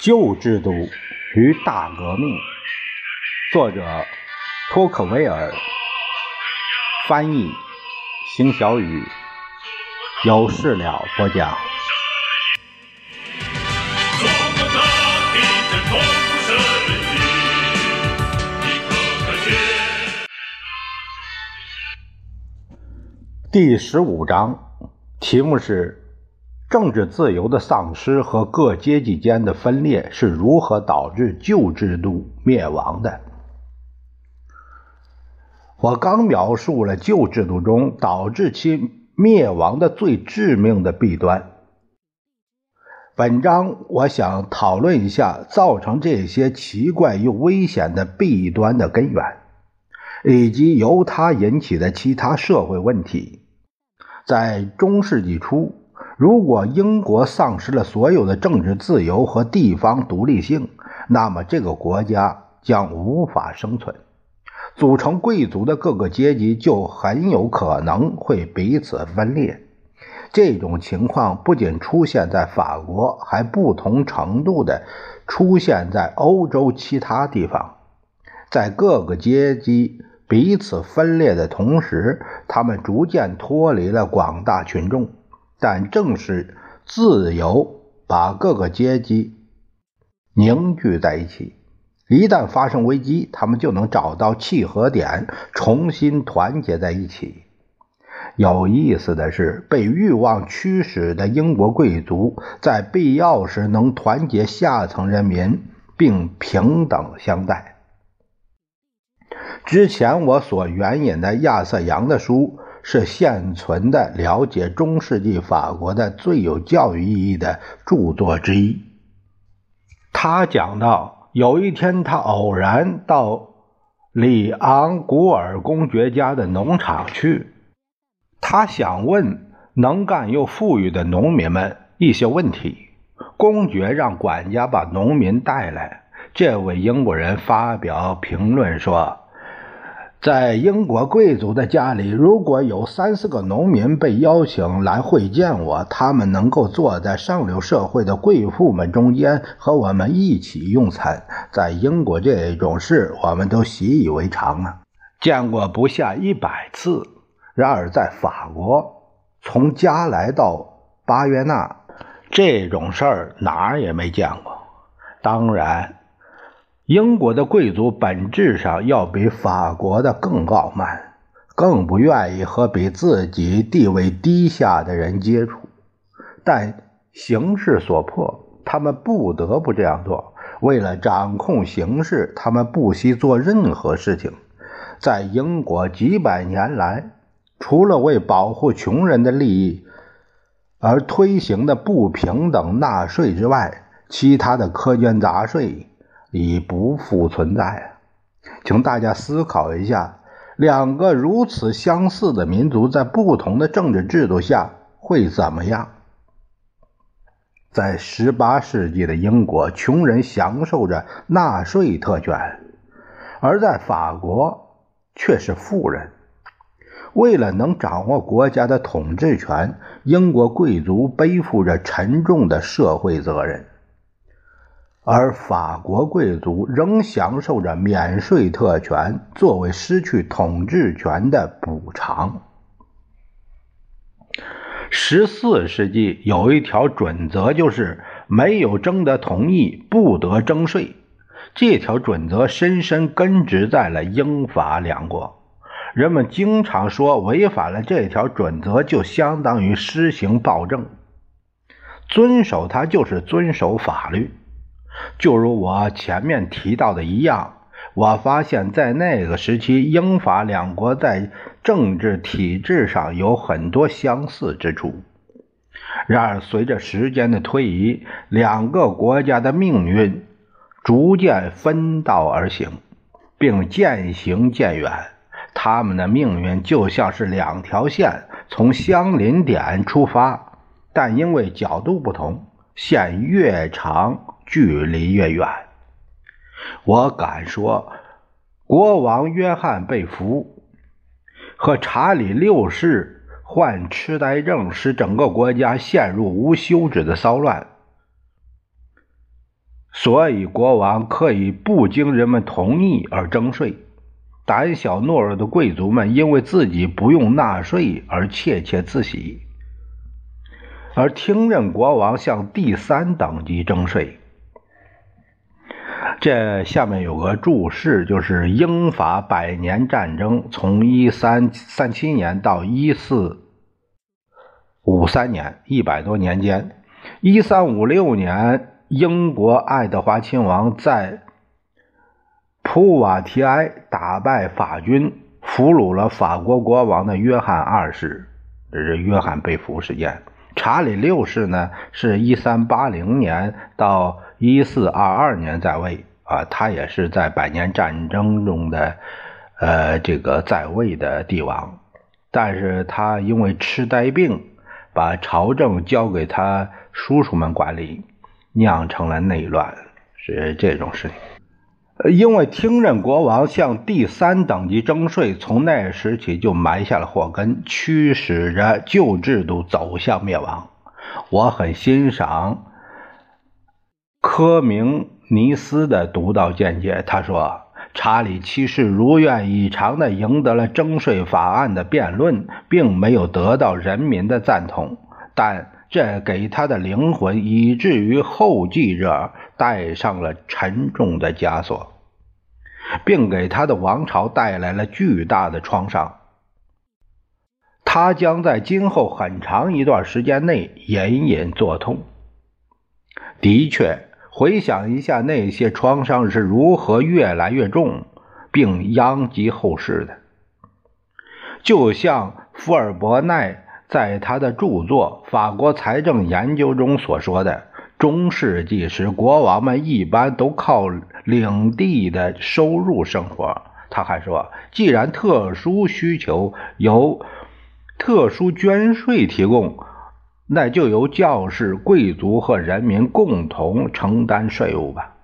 旧制度与大革命，作者托克维尔，翻译邢小雨，有事了播讲。第十五章，题目是。政治自由的丧失和各阶级间的分裂是如何导致旧制度灭亡的？我刚描述了旧制度中导致其灭亡的最致命的弊端。本章我想讨论一下造成这些奇怪又危险的弊端的根源，以及由它引起的其他社会问题。在中世纪初。如果英国丧失了所有的政治自由和地方独立性，那么这个国家将无法生存。组成贵族的各个阶级就很有可能会彼此分裂。这种情况不仅出现在法国，还不同程度地出现在欧洲其他地方。在各个阶级彼此分裂的同时，他们逐渐脱离了广大群众。但正是自由把各个阶级凝聚在一起，一旦发生危机，他们就能找到契合点，重新团结在一起。有意思的是，被欲望驱使的英国贵族在必要时能团结下层人民，并平等相待。之前我所援引的亚瑟·杨的书。是现存的了解中世纪法国的最有教育意义的著作之一。他讲到，有一天他偶然到里昂古尔公爵家的农场去，他想问能干又富裕的农民们一些问题。公爵让管家把农民带来。这位英国人发表评论说。在英国贵族的家里，如果有三四个农民被邀请来会见我，他们能够坐在上流社会的贵妇们中间和我们一起用餐。在英国，这种事我们都习以为常啊，见过不下一百次。然而，在法国，从加来到巴约纳，这种事儿哪儿也没见过。当然。英国的贵族本质上要比法国的更傲慢，更不愿意和比自己地位低下的人接触，但形势所迫，他们不得不这样做。为了掌控形势，他们不惜做任何事情。在英国几百年来，除了为保护穷人的利益而推行的不平等纳税之外，其他的苛捐杂税。已不复存在。请大家思考一下：两个如此相似的民族在不同的政治制度下会怎么样？在18世纪的英国，穷人享受着纳税特权；而在法国，却是富人。为了能掌握国家的统治权，英国贵族背负着沉重的社会责任。而法国贵族仍享受着免税特权，作为失去统治权的补偿。十四世纪有一条准则，就是没有征得同意不得征税。这条准则深深根植在了英法两国。人们经常说，违反了这条准则，就相当于施行暴政。遵守它，就是遵守法律。就如我前面提到的一样，我发现，在那个时期，英法两国在政治体制上有很多相似之处。然而，随着时间的推移，两个国家的命运逐渐分道而行，并渐行渐远。他们的命运就像是两条线，从相邻点出发，但因为角度不同，线越长。距离越远，我敢说，国王约翰被俘和查理六世患痴呆症，使整个国家陷入无休止的骚乱。所以国王可以不经人们同意而征税。胆小懦弱的贵族们因为自己不用纳税而窃窃自喜，而听任国王向第三等级征税。这下面有个注释，就是英法百年战争从一三三七年到一四五三年，一百多年间，一三五六年，英国爱德华亲王在。普瓦提埃打败法军，俘虏了法国国王的约翰二世，这是约翰被俘事件。查理六世呢，是一三八零年到一四二二年在位啊，他也是在百年战争中的呃这个在位的帝王，但是他因为痴呆病，把朝政交给他叔叔们管理，酿成了内乱，是这种事情。因为听任国王向第三等级征税，从那时起就埋下了祸根，驱使着旧制度走向灭亡。我很欣赏科明尼斯的独到见解。他说：“查理七世如愿以偿地赢得了征税法案的辩论，并没有得到人民的赞同，但这给他的灵魂，以至于后继者。”带上了沉重的枷锁，并给他的王朝带来了巨大的创伤。他将在今后很长一段时间内隐隐作痛。的确，回想一下那些创伤是如何越来越重，并殃及后世的，就像福尔伯奈在他的著作《法国财政研究》中所说的。中世纪时，国王们一般都靠领地的收入生活。他还说，既然特殊需求由特殊捐税提供，那就由教士、贵族和人民共同承担税务吧。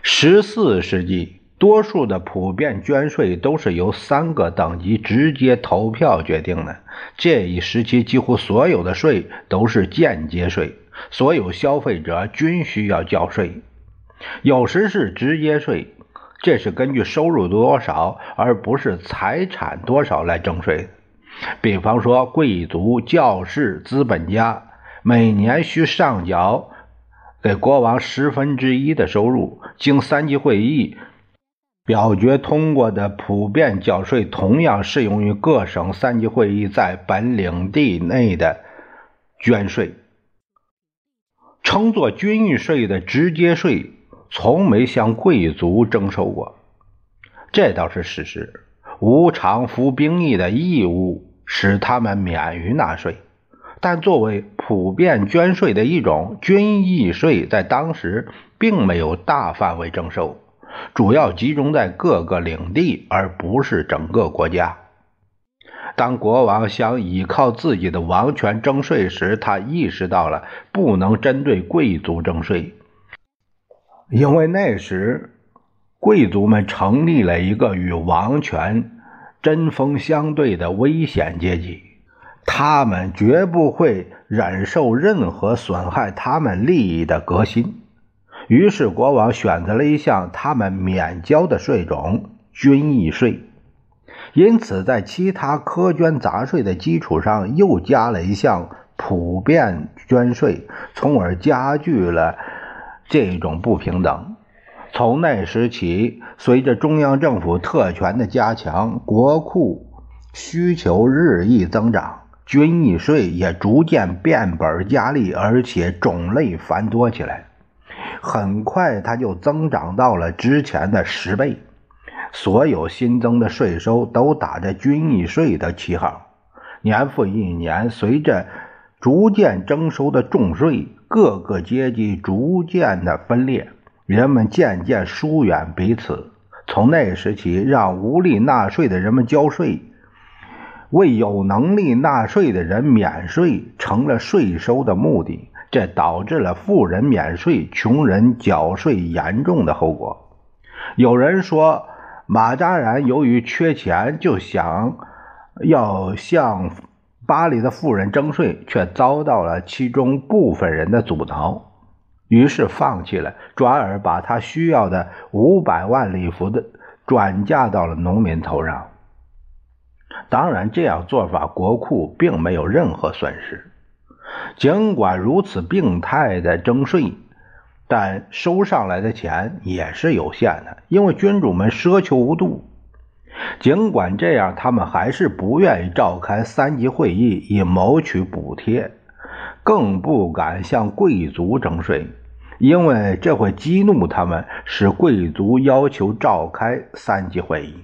十四世纪。多数的普遍捐税都是由三个等级直接投票决定的。这一时期几乎所有的税都是间接税，所有消费者均需要交税。有时是直接税，这是根据收入多少而不是财产多少来征税。比方说，贵族、教士、资本家每年需上缴给国王十分之一的收入，经三级会议。表决通过的普遍缴税同样适用于各省三级会议在本领地内的捐税。称作军役税的直接税从没向贵族征收过，这倒是事实。无偿服兵役的义务使他们免于纳税，但作为普遍捐税的一种，军役税在当时并没有大范围征收。主要集中在各个领地，而不是整个国家。当国王想依靠自己的王权征税时，他意识到了不能针对贵族征税，因为那时贵族们成立了一个与王权针锋相对的危险阶级，他们绝不会忍受任何损害他们利益的革新。于是，国王选择了一项他们免交的税种——军役税。因此，在其他苛捐杂税的基础上，又加了一项普遍捐税，从而加剧了这种不平等。从那时起，随着中央政府特权的加强，国库需求日益增长，军役税也逐渐变本加厉，而且种类繁多起来。很快，它就增长到了之前的十倍。所有新增的税收都打着军役税的旗号。年复一年，随着逐渐征收的重税，各个阶级逐渐的分裂，人们渐渐疏远彼此。从那时起，让无力纳税的人们交税，为有能力纳税的人免税，成了税收的目的。这导致了富人免税、穷人缴税严重的后果。有人说，马扎然由于缺钱，就想要向巴黎的富人征税，却遭到了其中部分人的阻挠。于是放弃了，转而把他需要的五百万礼服的转嫁到了农民头上。当然，这样做法国库并没有任何损失。尽管如此病态的征税，但收上来的钱也是有限的，因为君主们奢求无度。尽管这样，他们还是不愿意召开三级会议以谋取补贴，更不敢向贵族征税，因为这会激怒他们，使贵族要求召开三级会议。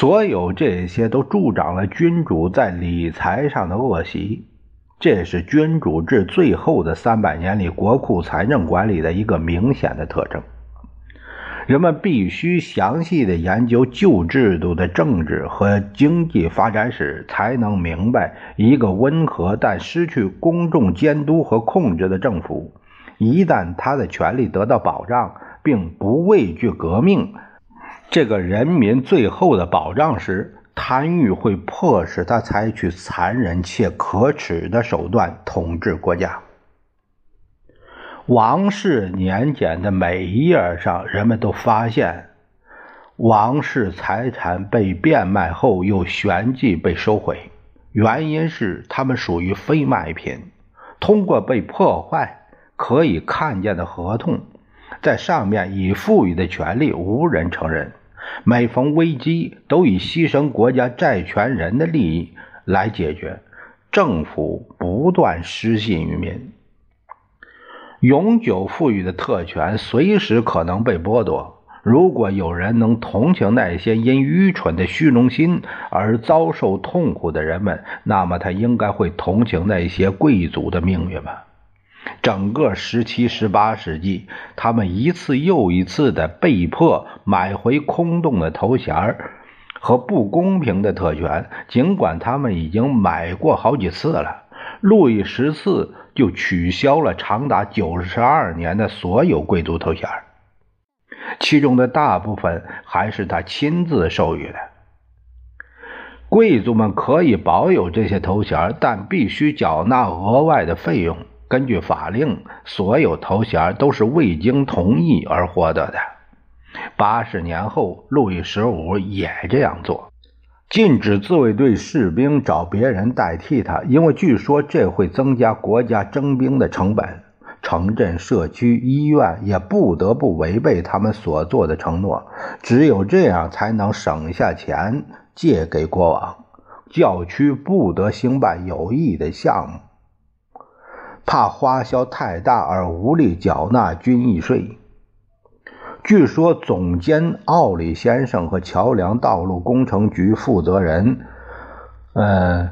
所有这些都助长了君主在理财上的恶习，这是君主制最后的三百年里国库财政管理的一个明显的特征。人们必须详细的研究旧制度的政治和经济发展史，才能明白一个温和但失去公众监督和控制的政府，一旦他的权力得到保障，并不畏惧革命。这个人民最后的保障时，贪欲会迫使他采取残忍且可耻的手段统治国家。王室年检的每一页上，人们都发现，王室财产被变卖后又旋即被收回，原因是他们属于非卖品。通过被破坏可以看见的合同，在上面已赋予的权利无人承认。每逢危机，都以牺牲国家债权人的利益来解决。政府不断失信于民，永久赋予的特权随时可能被剥夺。如果有人能同情那些因愚蠢的虚荣心而遭受痛苦的人们，那么他应该会同情那些贵族的命运吧。整个十七、十八世纪，他们一次又一次的被迫买回空洞的头衔和不公平的特权，尽管他们已经买过好几次了。路易十四就取消了长达九十二年的所有贵族头衔，其中的大部分还是他亲自授予的。贵族们可以保有这些头衔，但必须缴纳额外的费用。根据法令，所有头衔都是未经同意而获得的。八十年后，路易十五也这样做，禁止自卫队士兵找别人代替他，因为据说这会增加国家征兵的成本。城镇、社区、医院也不得不违背他们所做的承诺，只有这样才能省下钱借给国王。教区不得兴办有益的项目。怕花销太大而无力缴纳军役税。据说总监奥里先生和桥梁道路工程局负责人，呃，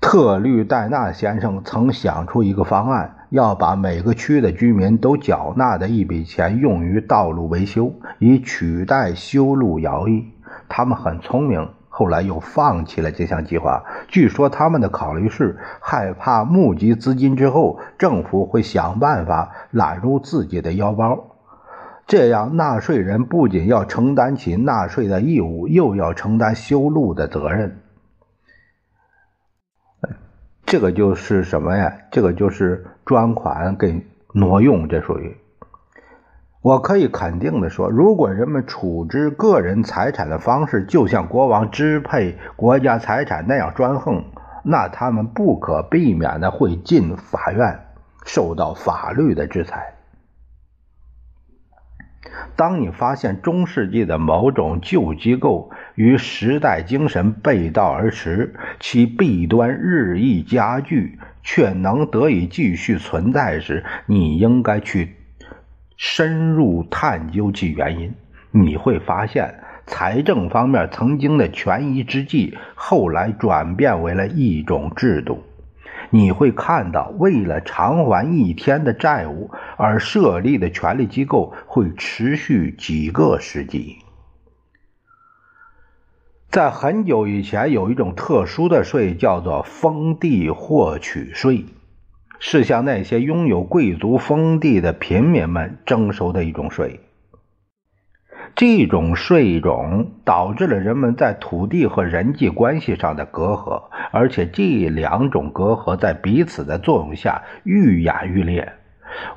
特律戴纳先生曾想出一个方案，要把每个区的居民都缴纳的一笔钱用于道路维修，以取代修路徭役。他们很聪明。后来又放弃了这项计划。据说他们的考虑是害怕募集资金之后，政府会想办法揽入自己的腰包，这样纳税人不仅要承担起纳税的义务，又要承担修路的责任。这个就是什么呀？这个就是专款给挪用，这属于。我可以肯定地说，如果人们处置个人财产的方式就像国王支配国家财产那样专横，那他们不可避免的会进法院，受到法律的制裁。当你发现中世纪的某种旧机构与时代精神背道而驰，其弊端日益加剧，却能得以继续存在时，你应该去。深入探究其原因，你会发现，财政方面曾经的权宜之计，后来转变为了一种制度。你会看到，为了偿还一天的债务而设立的权力机构，会持续几个世纪。在很久以前，有一种特殊的税，叫做封地获取税。是向那些拥有贵族封地的平民们征收的一种税。这种税种导致了人们在土地和人际关系上的隔阂，而且这两种隔阂在彼此的作用下愈演愈烈。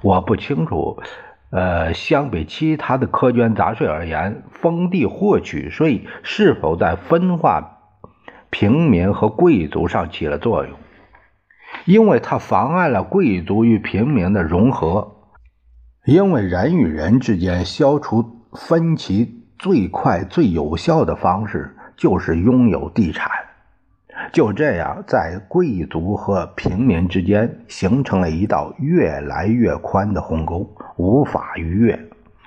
我不清楚。呃，相比其他的苛捐杂税而言，封地获取税是否在分化平民和贵族上起了作用？因为它妨碍了贵族与平民的融合。因为人与人之间消除分歧最快、最有效的方式就是拥有地产。就这样，在贵族和平民之间形成了一道越来越宽的鸿沟，无法逾越。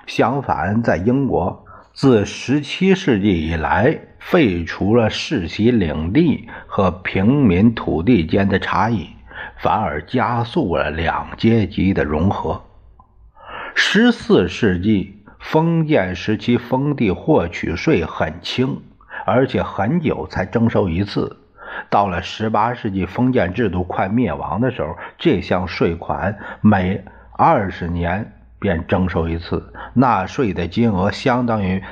相反，在英国，自17世纪以来，废除了世袭领地和平民土地间的差异，反而加速了两阶级的融合。14世纪，封建时期封地获取税很轻，而且很久才征收一次。到了十八世纪，封建制度快灭亡的时候，这项税款每二十年便征收一次，纳税的金额相当于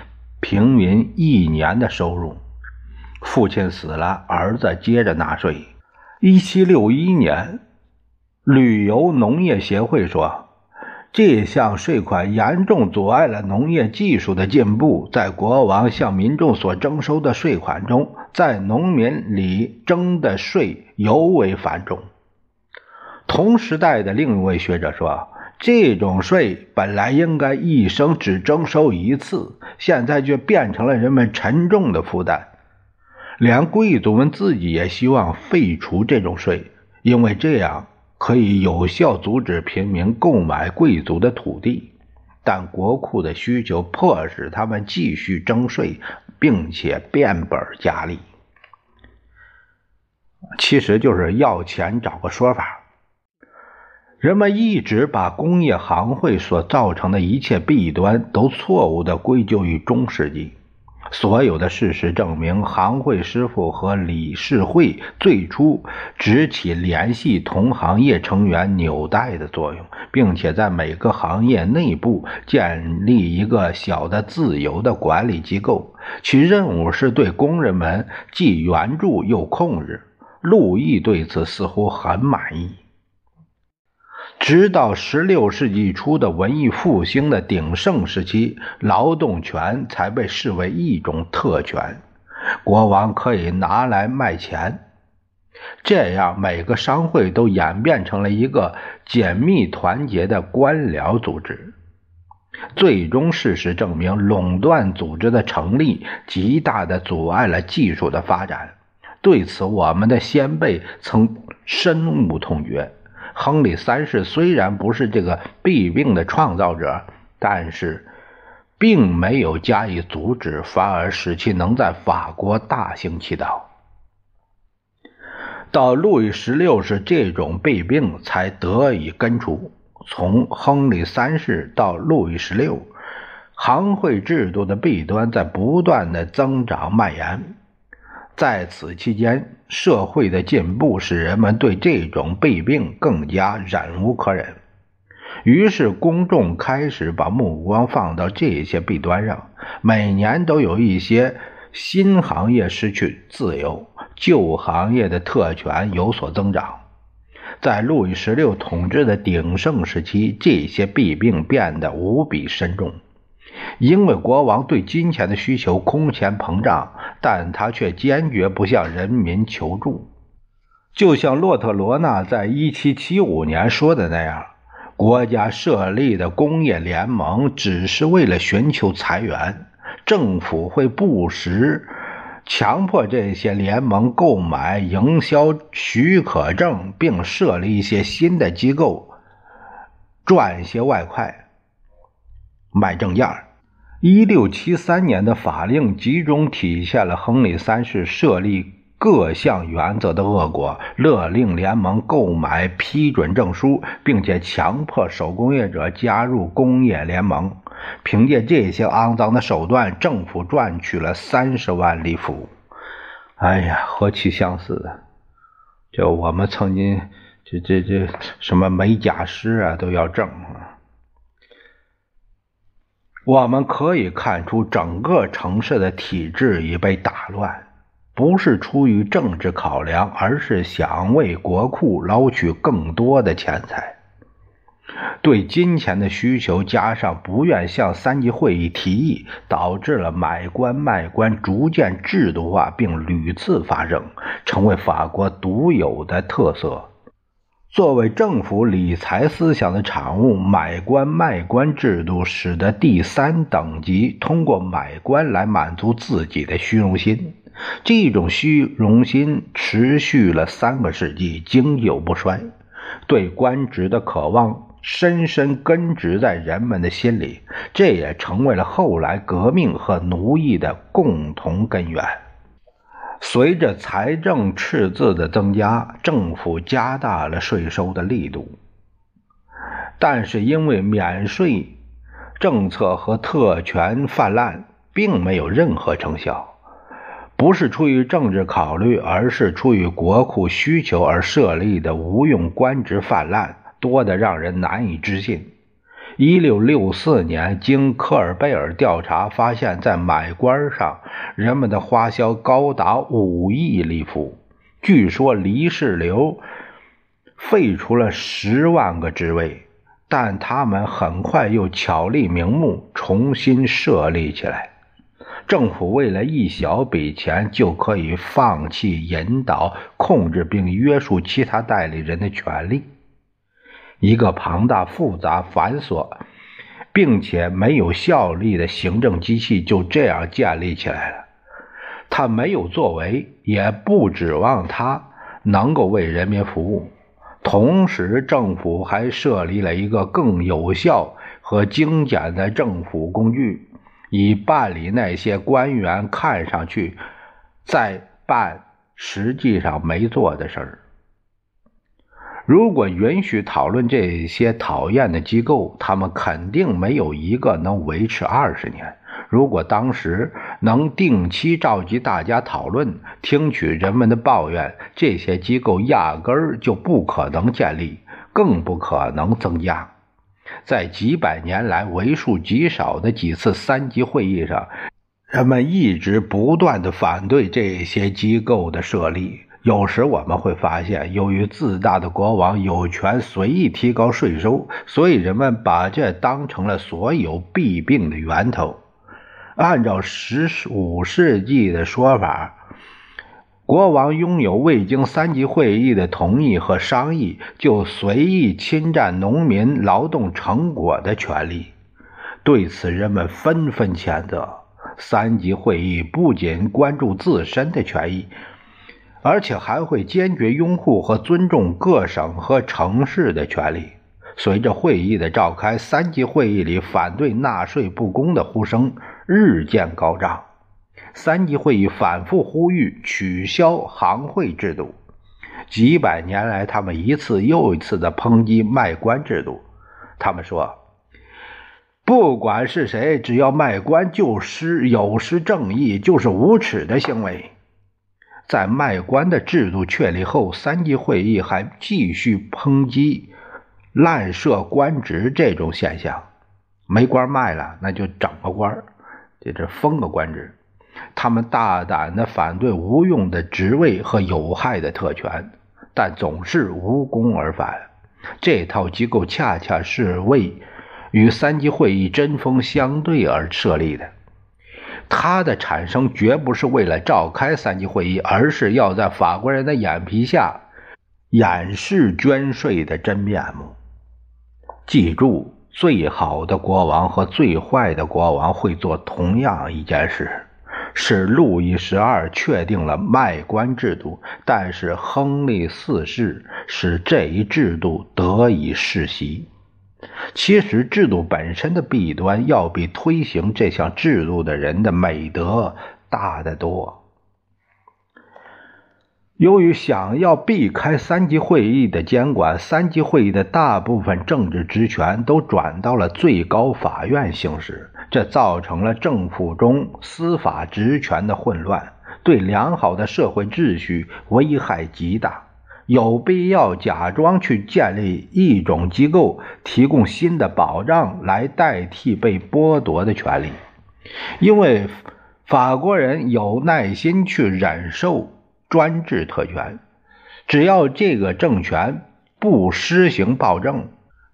平民一年的收入。父亲死了，儿子接着纳税。一七六一年，旅游农业协会说。这项税款严重阻碍了农业技术的进步。在国王向民众所征收的税款中，在农民里征的税尤为繁重。同时代的另一位学者说：“这种税本来应该一生只征收一次，现在却变成了人们沉重的负担。连贵族们自己也希望废除这种税，因为这样。”可以有效阻止平民购买贵族的土地，但国库的需求迫使他们继续征税，并且变本加厉。其实就是要钱找个说法。人们一直把工业行会所造成的一切弊端都错误地归咎于中世纪。所有的事实证明，行会师傅和理事会最初只起联系同行业成员纽带的作用，并且在每个行业内部建立一个小的自由的管理机构，其任务是对工人们既援助又控制。路易对此似乎很满意。直到十六世纪初的文艺复兴的鼎盛时期，劳动权才被视为一种特权，国王可以拿来卖钱。这样，每个商会都演变成了一个紧密团结的官僚组织。最终，事实证明，垄断组织的成立极大地阻碍了技术的发展。对此，我们的先辈曾深恶痛绝。亨利三世虽然不是这个弊病的创造者，但是并没有加以阻止，反而使其能在法国大行其道。到路易十六世，这种弊病才得以根除。从亨利三世到路易十六，行会制度的弊端在不断的增长蔓延。在此期间，社会的进步使人们对这种弊病更加忍无可忍，于是公众开始把目光放到这些弊端上。每年都有一些新行业失去自由，旧行业的特权有所增长。在路易十六统治的鼎盛时期，这些弊病变得无比深重。因为国王对金钱的需求空前膨胀，但他却坚决不向人民求助。就像洛特罗纳在1775年说的那样，国家设立的工业联盟只是为了寻求财源，政府会不时强迫这些联盟购买营销许可证，并设立一些新的机构，赚些外快，卖证件一六七三年的法令集中体现了亨利三世设立各项原则的恶果，勒令联盟购买批准证书，并且强迫手工业者加入工业联盟。凭借这些肮脏的手段，政府赚取了三十万里弗。哎呀，何其相似啊！就我们曾经，这这这什么美甲师啊，都要挣啊。我们可以看出，整个城市的体制已被打乱，不是出于政治考量，而是想为国库捞取更多的钱财。对金钱的需求加上不愿向三级会议提议，导致了买官卖官逐渐制度化，并屡次发生，成为法国独有的特色。作为政府理财思想的产物，买官卖官制度使得第三等级通过买官来满足自己的虚荣心。这种虚荣心持续了三个世纪，经久不衰。对官职的渴望。深深根植在人们的心里，这也成为了后来革命和奴役的共同根源。随着财政赤字的增加，政府加大了税收的力度，但是因为免税政策和特权泛滥，并没有任何成效。不是出于政治考虑，而是出于国库需求而设立的无用官职泛滥。多得让人难以置信。一六六四年，经科尔贝尔调查发现，在买官上，人们的花销高达五亿里弗。据说黎世流废除了十万个职位，但他们很快又巧立名目，重新设立起来。政府为了一小笔钱，就可以放弃引导、控制并约束其他代理人的权利。一个庞大、复杂、繁琐，并且没有效力的行政机器就这样建立起来了。他没有作为，也不指望他能够为人民服务。同时，政府还设立了一个更有效和精简的政府工具，以办理那些官员看上去在办、实际上没做的事儿。如果允许讨论这些讨厌的机构，他们肯定没有一个能维持二十年。如果当时能定期召集大家讨论，听取人们的抱怨，这些机构压根儿就不可能建立，更不可能增加。在几百年来为数极少的几次三级会议上，人们一直不断地反对这些机构的设立。有时我们会发现，由于自大的国王有权随意提高税收，所以人们把这当成了所有弊病的源头。按照十五世纪的说法，国王拥有未经三级会议的同意和商议就随意侵占农民劳动成果的权利。对此，人们纷纷谴责。三级会议不仅关注自身的权益。而且还会坚决拥护和尊重各省和城市的权利。随着会议的召开，三级会议里反对纳税不公的呼声日渐高涨。三级会议反复呼吁取消行会制度。几百年来，他们一次又一次地抨击卖官制度。他们说：“不管是谁，只要卖官，就失有失正义，就是无耻的行为。”在卖官的制度确立后，三级会议还继续抨击滥设官职这种现象。没官卖了，那就整个官这这封个官职。他们大胆地反对无用的职位和有害的特权，但总是无功而返。这套机构恰恰是为与三级会议针锋相对而设立的。它的产生绝不是为了召开三级会议，而是要在法国人的眼皮下掩饰捐税的真面目。记住，最好的国王和最坏的国王会做同样一件事：是路易十二确定了卖官制度，但是亨利四世使这一制度得以世袭。其实，制度本身的弊端要比推行这项制度的人的美德大得多。由于想要避开三级会议的监管，三级会议的大部分政治职权都转到了最高法院行使，这造成了政府中司法职权的混乱，对良好的社会秩序危害极大。有必要假装去建立一种机构，提供新的保障来代替被剥夺的权利，因为法国人有耐心去忍受专制特权，只要这个政权不施行暴政，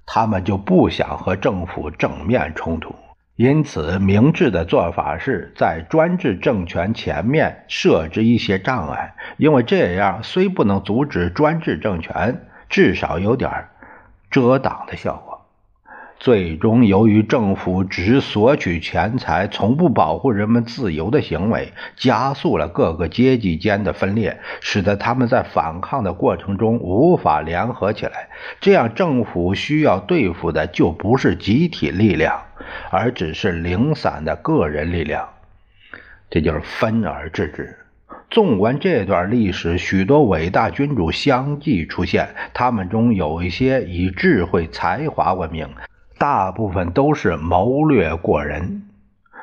他们就不想和政府正面冲突。因此，明智的做法是在专制政权前面设置一些障碍，因为这样虽不能阻止专制政权，至少有点遮挡的效果。最终，由于政府只索取钱财，从不保护人们自由的行为，加速了各个阶级间的分裂，使得他们在反抗的过程中无法联合起来。这样，政府需要对付的就不是集体力量，而只是零散的个人力量。这就是分而治之。纵观这段历史，许多伟大君主相继出现，他们中有一些以智慧才华闻名。大部分都是谋略过人，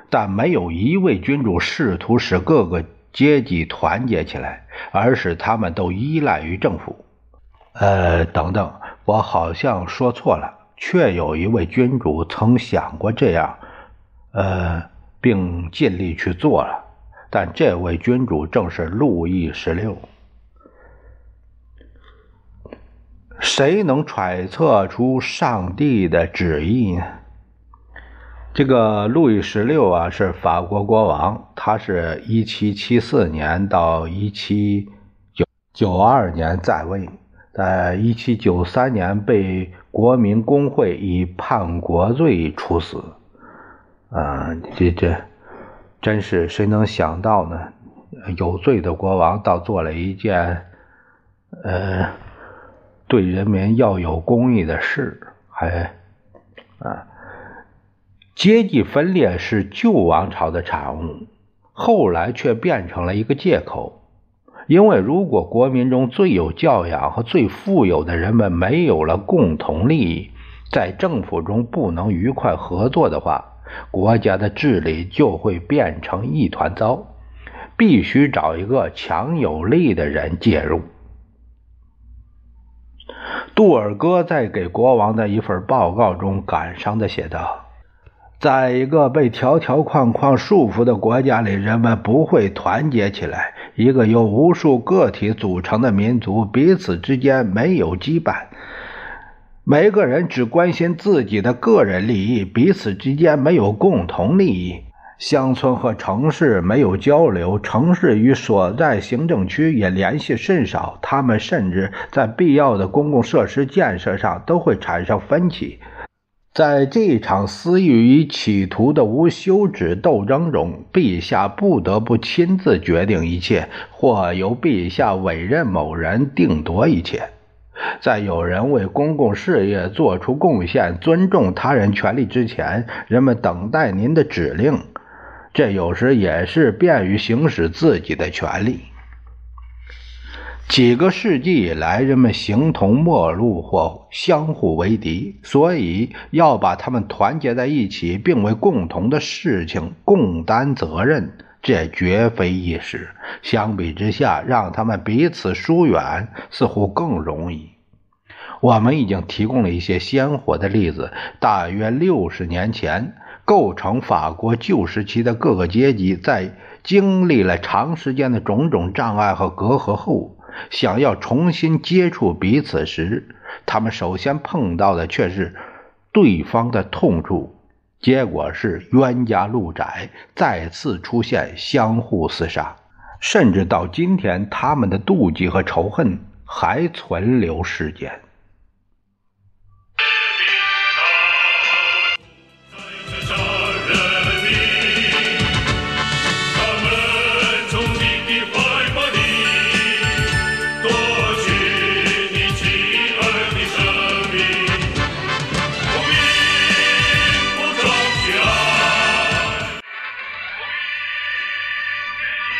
但没有一位君主试图使各个阶级团结起来，而使他们都依赖于政府。呃，等等，我好像说错了，确有一位君主曾想过这样，呃，并尽力去做了，但这位君主正是路易十六。谁能揣测出上帝的旨意呢？这个路易十六啊，是法国国王，他是一七七四年到一七九九二年在位，在一七九三年被国民公会以叛国罪处死。啊，这这真是谁能想到呢？有罪的国王倒做了一件，呃。对人民要有公义的事，还啊，阶级分裂是旧王朝的产物，后来却变成了一个借口。因为如果国民中最有教养和最富有的人们没有了共同利益，在政府中不能愉快合作的话，国家的治理就会变成一团糟。必须找一个强有力的人介入。杜尔戈在给国王的一份报告中感伤地写道：“在一个被条条框框束缚的国家里，人们不会团结起来。一个由无数个体组成的民族，彼此之间没有羁绊，每个人只关心自己的个人利益，彼此之间没有共同利益。”乡村和城市没有交流，城市与所在行政区也联系甚少。他们甚至在必要的公共设施建设上都会产生分歧。在这场私欲与企图的无休止斗争中，陛下不得不亲自决定一切，或由陛下委任某人定夺一切。在有人为公共事业做出贡献、尊重他人权利之前，人们等待您的指令。这有时也是便于行使自己的权利。几个世纪以来，人们形同陌路或相互为敌，所以要把他们团结在一起，并为共同的事情共担责任，这绝非易事。相比之下，让他们彼此疏远似乎更容易。我们已经提供了一些鲜活的例子，大约六十年前。构成法国旧时期的各个阶级，在经历了长时间的种种障碍和隔阂后，想要重新接触彼此时，他们首先碰到的却是对方的痛处，结果是冤家路窄，再次出现相互厮杀，甚至到今天，他们的妒忌和仇恨还存留世间。